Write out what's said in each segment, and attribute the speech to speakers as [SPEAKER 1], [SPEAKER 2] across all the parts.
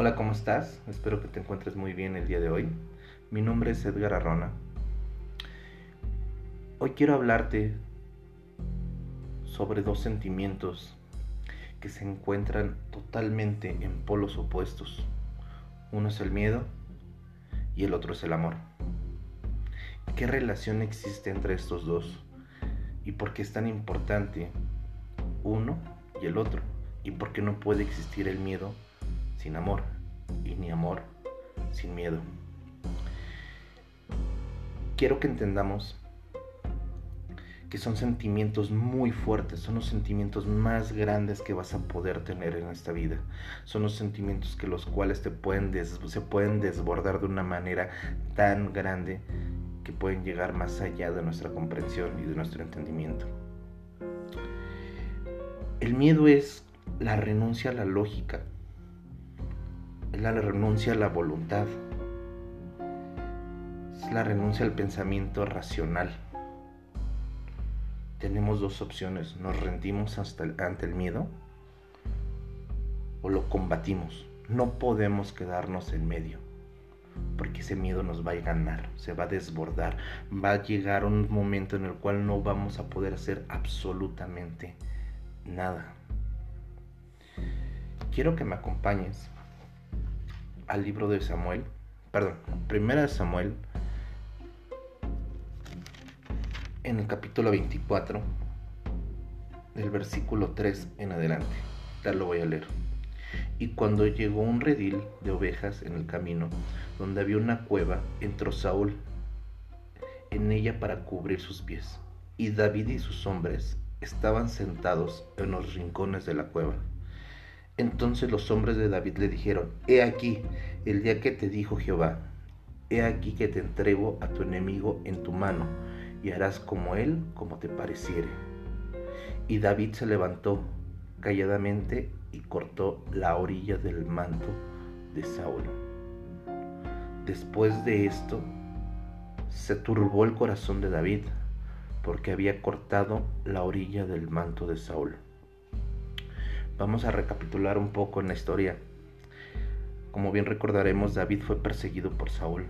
[SPEAKER 1] Hola, ¿cómo estás? Espero que te encuentres muy bien el día de hoy. Mi nombre es Edgar Arrona. Hoy quiero hablarte sobre dos sentimientos que se encuentran totalmente en polos opuestos. Uno es el miedo y el otro es el amor. ¿Qué relación existe entre estos dos? ¿Y por qué es tan importante uno y el otro? ¿Y por qué no puede existir el miedo sin amor y ni amor sin miedo? Quiero que entendamos que son sentimientos muy fuertes, son los sentimientos más grandes que vas a poder tener en esta vida. Son los sentimientos que los cuales te pueden se pueden desbordar de una manera tan grande que pueden llegar más allá de nuestra comprensión y de nuestro entendimiento. El miedo es la renuncia a la lógica, es la renuncia a la voluntad, es la renuncia al pensamiento racional tenemos dos opciones. Nos rendimos hasta ante el miedo o lo combatimos. No podemos quedarnos en medio. Porque ese miedo nos va a ganar, se va a desbordar. Va a llegar un momento en el cual no vamos a poder hacer absolutamente nada. Quiero que me acompañes al libro de Samuel, perdón, primera de Samuel en el capítulo 24, del versículo 3 en adelante. Tal lo voy a leer. Y cuando llegó un redil de ovejas en el camino, donde había una cueva, entró Saúl en ella para cubrir sus pies. Y David y sus hombres estaban sentados en los rincones de la cueva. Entonces los hombres de David le dijeron, He aquí, el día que te dijo Jehová, He aquí que te entrego a tu enemigo en tu mano y harás como él, como te pareciere. Y David se levantó calladamente y cortó la orilla del manto de Saúl. Después de esto, se turbó el corazón de David, porque había cortado la orilla del manto de Saúl. Vamos a recapitular un poco en la historia. Como bien recordaremos, David fue perseguido por Saúl.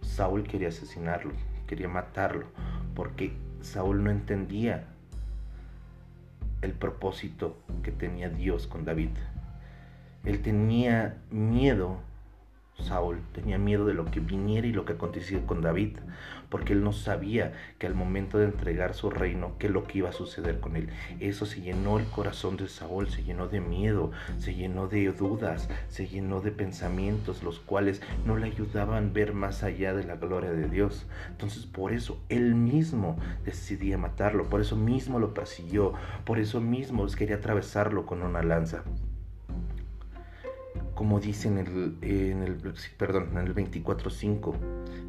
[SPEAKER 1] Saúl quería asesinarlo, quería matarlo, porque Saúl no entendía el propósito que tenía Dios con David. Él tenía miedo Saúl tenía miedo de lo que viniera y lo que aconteciera con David, porque él no sabía que al momento de entregar su reino, qué lo que iba a suceder con él. Eso se llenó el corazón de Saúl, se llenó de miedo, se llenó de dudas, se llenó de pensamientos, los cuales no le ayudaban a ver más allá de la gloria de Dios. Entonces por eso él mismo decidía matarlo, por eso mismo lo persiguió, por eso mismo quería atravesarlo con una lanza como dice en el, perdón, en el 24.5.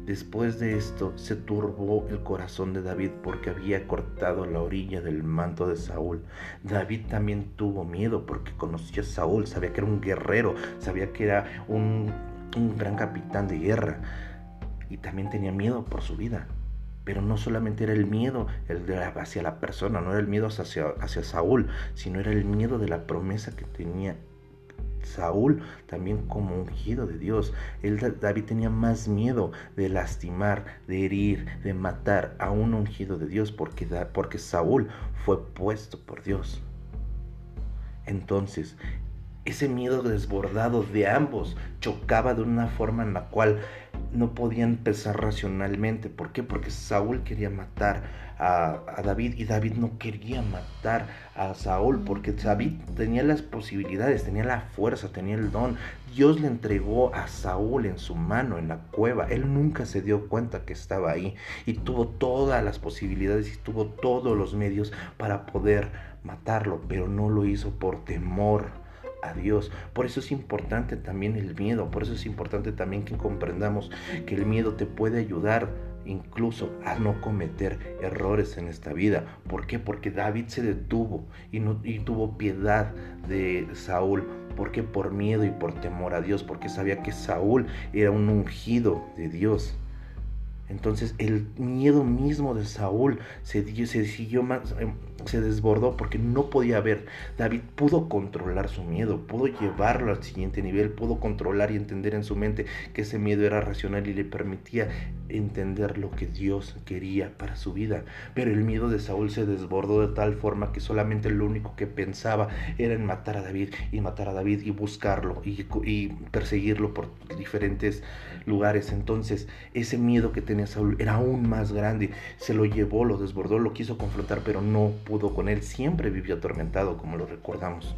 [SPEAKER 1] Después de esto se turbó el corazón de David porque había cortado la orilla del manto de Saúl. David también tuvo miedo porque conocía a Saúl, sabía que era un guerrero, sabía que era un, un gran capitán de guerra y también tenía miedo por su vida. Pero no solamente era el miedo el de hacia la persona, no era el miedo hacia, hacia Saúl, sino era el miedo de la promesa que tenía Saúl también como ungido de Dios. David tenía más miedo de lastimar, de herir, de matar a un ungido de Dios porque, porque Saúl fue puesto por Dios. Entonces, ese miedo desbordado de ambos chocaba de una forma en la cual no podían pensar racionalmente. ¿Por qué? Porque Saúl quería matar a, David y David no quería matar a Saúl porque David tenía las posibilidades, tenía la fuerza, tenía el don. Dios le entregó a Saúl en su mano, en la cueva. Él nunca se dio cuenta que estaba ahí y tuvo todas las posibilidades y tuvo todos los medios para poder matarlo, pero no lo hizo por temor Dios. Por eso es importante también el miedo, por eso es importante también que comprendamos que el miedo te puede ayudar incluso a no cometer errores en esta vida. ¿Por qué? Porque David se detuvo y, no, y tuvo piedad de Saúl. porque Por miedo y por temor a Dios, porque sabía que Saúl era un ungido de Dios. Entonces el miedo mismo de Saúl se, siguió más, em, se desbordó porque no podía ver. David pudo controlar su miedo, pudo llevarlo al siguiente nivel, pudo controlar y entender en su mente que ese miedo era racional y le permitía entender lo que Dios quería para su vida. Pero el miedo de Saúl se desbordó de tal forma que solamente lo único que pensaba era en matar a David y matar a David y buscarlo y, perseguirlo por diferentes lugares. Entonces ese miedo que era aún más grande. Se lo llevó, lo desbordó, lo quiso confrontar, pero no pudo con él. Siempre vivió atormentado, como lo recordamos.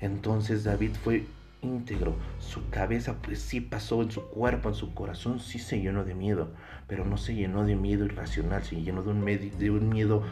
[SPEAKER 1] Entonces David fue íntegro. Su cabeza pues sí pasó en su cuerpo, en su corazón, sí se llenó de miedo, pero no se llenó de miedo irracional, se llenó de de un miedo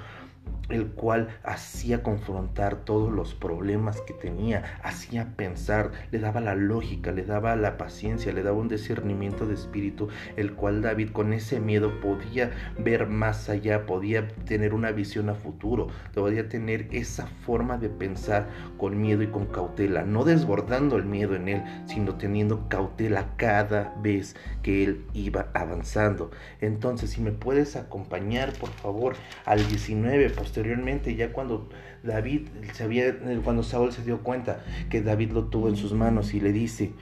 [SPEAKER 1] el cual hacía confrontar todos los problemas que tenía, hacía pensar, le daba la lógica, le daba la paciencia, le daba un discernimiento de espíritu, el cual David con ese miedo podía ver más allá, podía tener una visión a futuro, podía tener esa forma de pensar con miedo y con cautela, no desbordando el miedo en él, sino teniendo cautela cada vez que él iba avanzando. Entonces, si me puedes acompañar, por favor, al 19 posteriormente, ya cuando David se había, cuando Saúl se dio cuenta que David lo tuvo en sus manos y le dice,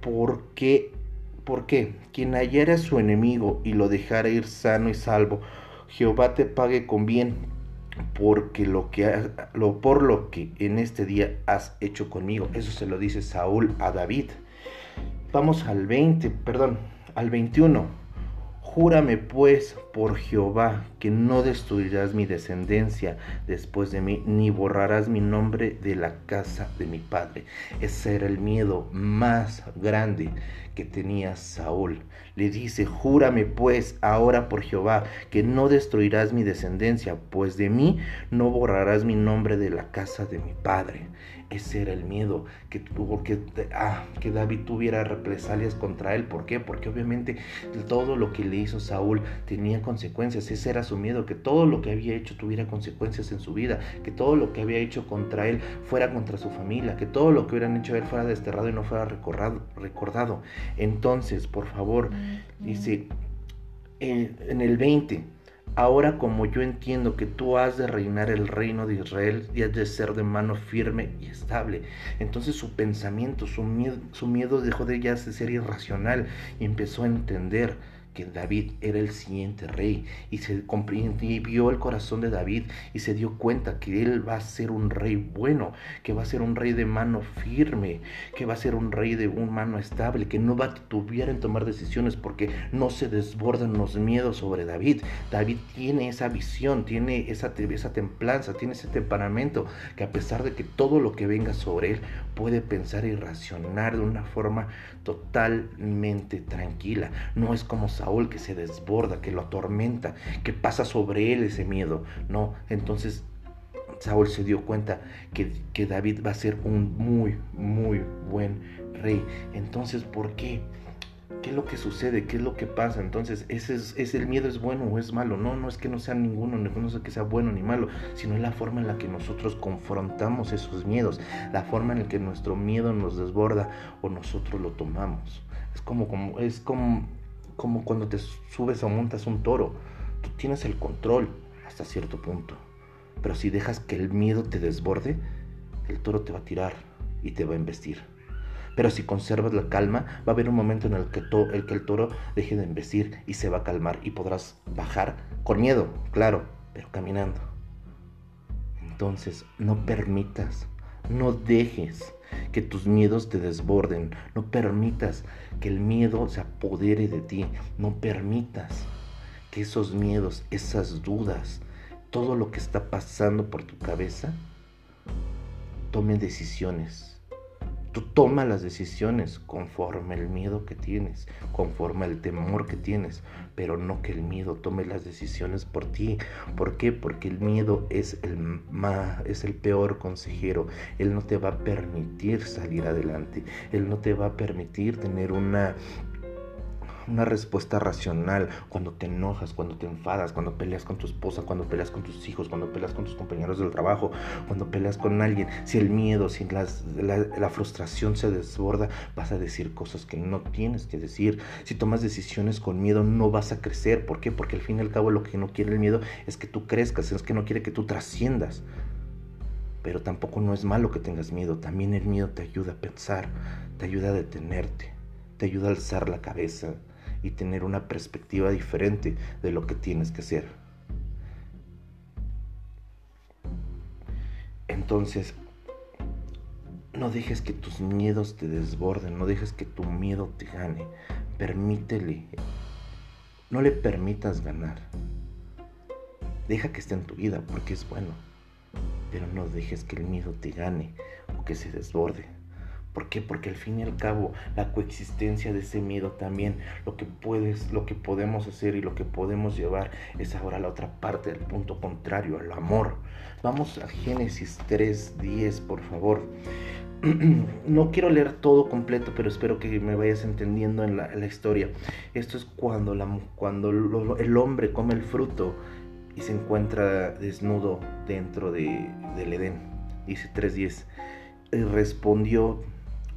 [SPEAKER 1] ¿por qué? ¿Por qué? Quien hallara a su enemigo y lo dejara ir sano y salvo, Jehová te pague con bien, porque lo que lo, por lo que en este día has hecho conmigo. Eso se lo dice Saúl a David. Vamos al 20, perdón, al 21. Júrame pues por Jehová que no destruirás mi descendencia después de mí, ni borrarás mi nombre de la casa de mi padre. Ese era el miedo más grande que tenía Saúl. Le dice, júrame pues ahora por Jehová que no destruirás mi descendencia, pues de mí no borrarás mi nombre de la casa de mi padre. Ese era el miedo que tuvo que, ah, que David tuviera represalias contra él. ¿Por qué? Porque obviamente todo lo que le hizo Saúl tenía consecuencias. Ese era su miedo, que todo lo que había hecho tuviera consecuencias en su vida, que todo lo que había hecho contra él fuera contra su familia, que todo lo que hubieran hecho él fuera desterrado y no fuera recordado. Entonces, por favor, dice en, en el 20 Ahora como yo entiendo que tú has de reinar el reino de Israel y has de ser de mano firme y estable. Entonces su pensamiento, su miedo, su miedo dejó de ya de ser irracional y empezó a entender que David era el siguiente rey y se y el corazón de David y se dio cuenta que él va a ser un rey bueno, que va a ser un rey de mano firme, que va a ser un rey de un mano estable, que no va a titubear en tomar decisiones porque no se desbordan los miedos sobre David. David tiene esa visión, tiene esa, esa templanza, tiene ese temperamento que a pesar de que todo lo que venga sobre él puede pensar y racionar de una forma totalmente tranquila. No es como Saúl que se desborda, que lo atormenta, que pasa sobre él ese miedo. No, entonces Saúl se dio cuenta que, que David va a ser un muy, muy buen rey. Entonces, ¿por qué? ¿Qué es lo que sucede? ¿Qué es lo que pasa? Entonces, ¿ese es, el miedo es bueno o es malo? No, no es que no sea ninguno, no es que sea bueno ni malo, sino es la forma en la que nosotros confrontamos esos miedos, la forma en la que nuestro miedo nos desborda o nosotros lo tomamos. Es como, como, es como, como cuando te subes o montas un toro. Tú tienes el control hasta cierto punto. Pero si dejas que el miedo te desborde, el toro te va a tirar y te va a embestir. Pero si conservas la calma, va a haber un momento en el que, el, que el toro deje de embestir y se va a calmar y podrás bajar con miedo, claro, pero caminando. Entonces, no permitas, no dejes que tus miedos te desborden, no permitas que el miedo se apodere de ti, no permitas que esos miedos, esas dudas, todo lo que está pasando por tu cabeza, tomen decisiones Tú tomas las decisiones conforme el miedo que tienes, conforme el temor que tienes, pero no que el miedo tome las decisiones por ti. ¿Por qué? Porque el miedo es el, es el peor consejero. Él no te va a permitir salir adelante. Él no te va a permitir tener una una respuesta racional cuando te enojas, cuando te enfadas, cuando peleas con tu esposa, cuando peleas con tus hijos, cuando peleas con tus compañeros del trabajo, cuando peleas con alguien. Si el miedo, si la, la, frustración se desborda, vas a decir cosas que no tienes que decir. Si tomas decisiones con miedo, no vas a crecer. ¿Por qué? Porque al fin y al cabo lo que no quiere el miedo es que tú crezcas, es que no quiere que tú trasciendas. Pero tampoco no es malo que tengas miedo. También el miedo te ayuda a pensar, te ayuda a detenerte, te ayuda a alzar la cabeza, y tener una perspectiva diferente de lo que tienes que hacer. Entonces, no dejes que tus miedos te desborden, no dejes que tu miedo te gane. Permítele. No le permitas ganar. Deja que esté en tu vida porque es bueno. Pero no dejes que el miedo te gane o que se desborde. ¿Por qué? Porque al fin y al cabo la coexistencia de ese miedo también, lo que puedes, lo que podemos hacer y lo que podemos llevar es ahora la otra parte del punto contrario, al amor. Vamos a Génesis 3.10, por favor. no quiero leer todo completo, pero espero que me vayas entendiendo en la, historia. Esto es cuando, la, cuando el hombre come el fruto y se encuentra desnudo dentro de, del Edén. Dice 3.10. Y respondió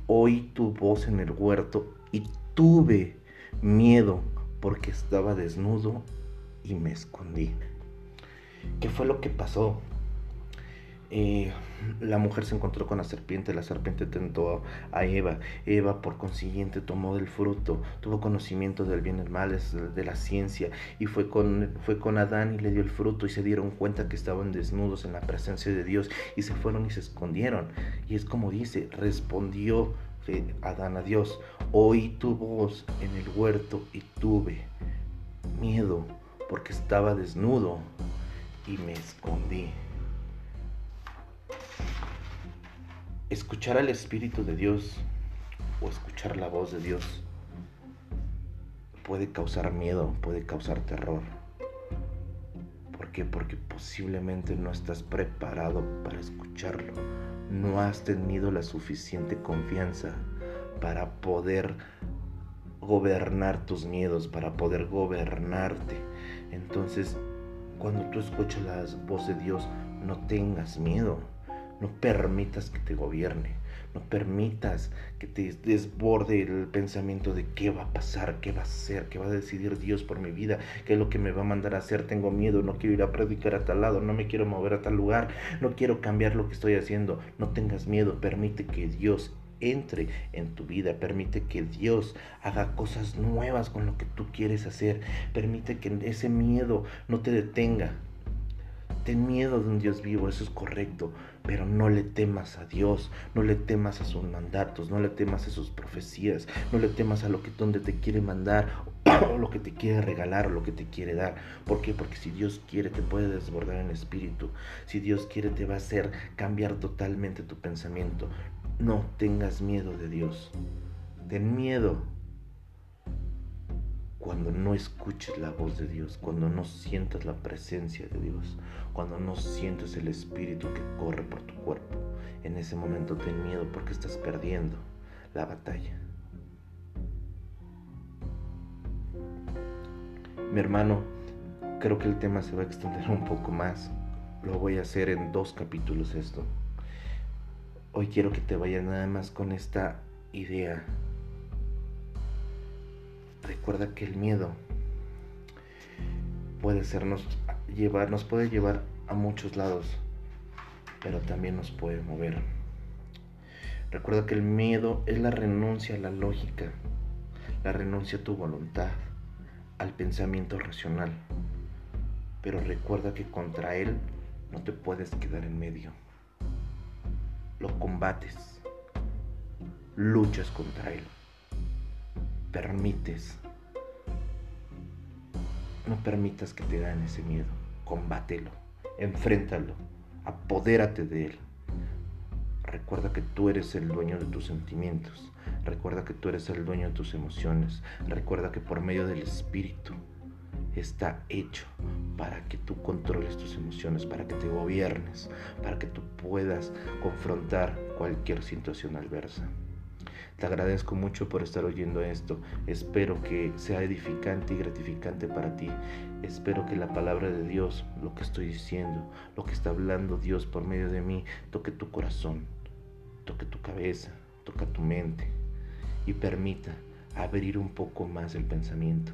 [SPEAKER 1] oí tu voz en el huerto y tuve miedo porque estaba desnudo y me escondí. ¿Qué fue lo que pasó? Eh, la mujer se encontró con la serpiente, la serpiente tentó a Eva, Eva por consiguiente tomó del fruto, tuvo conocimiento del bien y el mal, de la ciencia, y fue con, fue con Adán y le dio el fruto y se dieron cuenta que estaban desnudos en la presencia de Dios y se fueron y se escondieron. Y es como dice, respondió Adán a Dios, oí tu voz en el huerto y tuve miedo porque estaba desnudo y me escondí. Escuchar al Espíritu de Dios o escuchar la voz de Dios puede causar miedo, puede causar terror. ¿Por qué? Porque posiblemente no estás preparado para escucharlo. No has tenido la suficiente confianza para poder gobernar tus miedos, para poder gobernarte. Entonces, cuando tú escuchas la voz de Dios, no tengas miedo no permitas que te gobierne. No permitas que te desborde el pensamiento de qué va a pasar, qué va a ser, qué va a decidir Dios por mi vida, qué es lo que me va a mandar a hacer. Tengo miedo, no quiero ir a predicar a tal lado, no me quiero mover a tal lugar, no quiero cambiar lo que estoy haciendo. No tengas miedo, permite que Dios entre en tu vida, permite que Dios haga cosas nuevas con lo que tú quieres hacer, permite que ese miedo no te detenga, Ten miedo de un Dios vivo, eso es correcto, pero no le temas a Dios, no le temas a sus mandatos, no le temas a sus profecías, no le temas a lo que donde te quiere mandar o lo que te quiere regalar o lo que te quiere dar. ¿Por qué? Porque si Dios quiere te puede desbordar en espíritu. Si Dios quiere te va a hacer cambiar totalmente tu pensamiento. No tengas miedo de Dios. Ten miedo cuando no escuches la voz de Dios, cuando no sientas la presencia de Dios, cuando no sientes el espíritu que corre por tu cuerpo. En ese momento ten miedo porque estás perdiendo la batalla. Mi hermano, creo que el tema se va a extender un poco más. Lo voy a hacer en dos capítulos esto. Hoy quiero que te vayas nada más con esta idea Recuerda que el miedo puede sernos llevar, nos puede llevar a muchos lados, pero también nos puede mover. Recuerda que el miedo es la renuncia a la lógica, la renuncia a tu voluntad, al pensamiento racional. Pero recuerda que contra él no te puedes quedar en medio. Lo combates, luchas contra él permites. No permitas que te gane ese miedo. Combátelo, enfréntalo, apodérate de él. Recuerda que tú eres el dueño de tus sentimientos. Recuerda que tú eres el dueño de tus emociones. Recuerda que por medio del Espíritu está hecho para que tú controles tus emociones, para que te gobiernes, para que tú puedas confrontar cualquier situación adversa. Te agradezco mucho por estar oyendo esto. Espero que sea edificante y gratificante para ti. Espero que la palabra de Dios, lo que estoy diciendo, lo que está hablando Dios por medio de mí, toque tu corazón, toque tu cabeza, toque tu mente y permita abrir un poco más el pensamiento.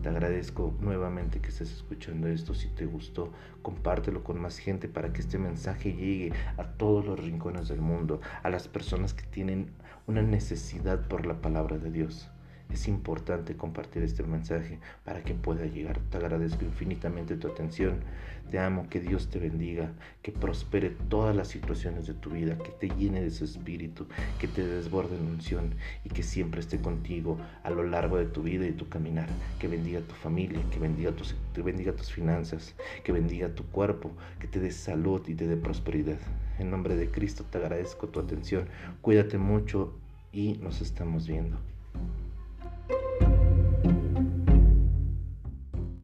[SPEAKER 1] Te agradezco nuevamente que estés escuchando esto. Si te gustó, compártelo con más gente para que este mensaje llegue a todos los rincones del mundo, a las personas que tienen una necesidad por la palabra de Dios. Es importante compartir este mensaje para que pueda llegar. Te agradezco infinitamente tu atención. Te amo, que Dios te bendiga, que prospere todas las situaciones de tu vida, que te llene de su espíritu, que te desborde en unción y que siempre esté contigo a lo largo de tu vida y tu caminar. Que bendiga tu familia, que bendiga tus, que bendiga tus finanzas, que bendiga tu cuerpo, que te dé salud y te dé prosperidad. En nombre de Cristo te agradezco tu atención. Cuídate mucho y nos estamos viendo.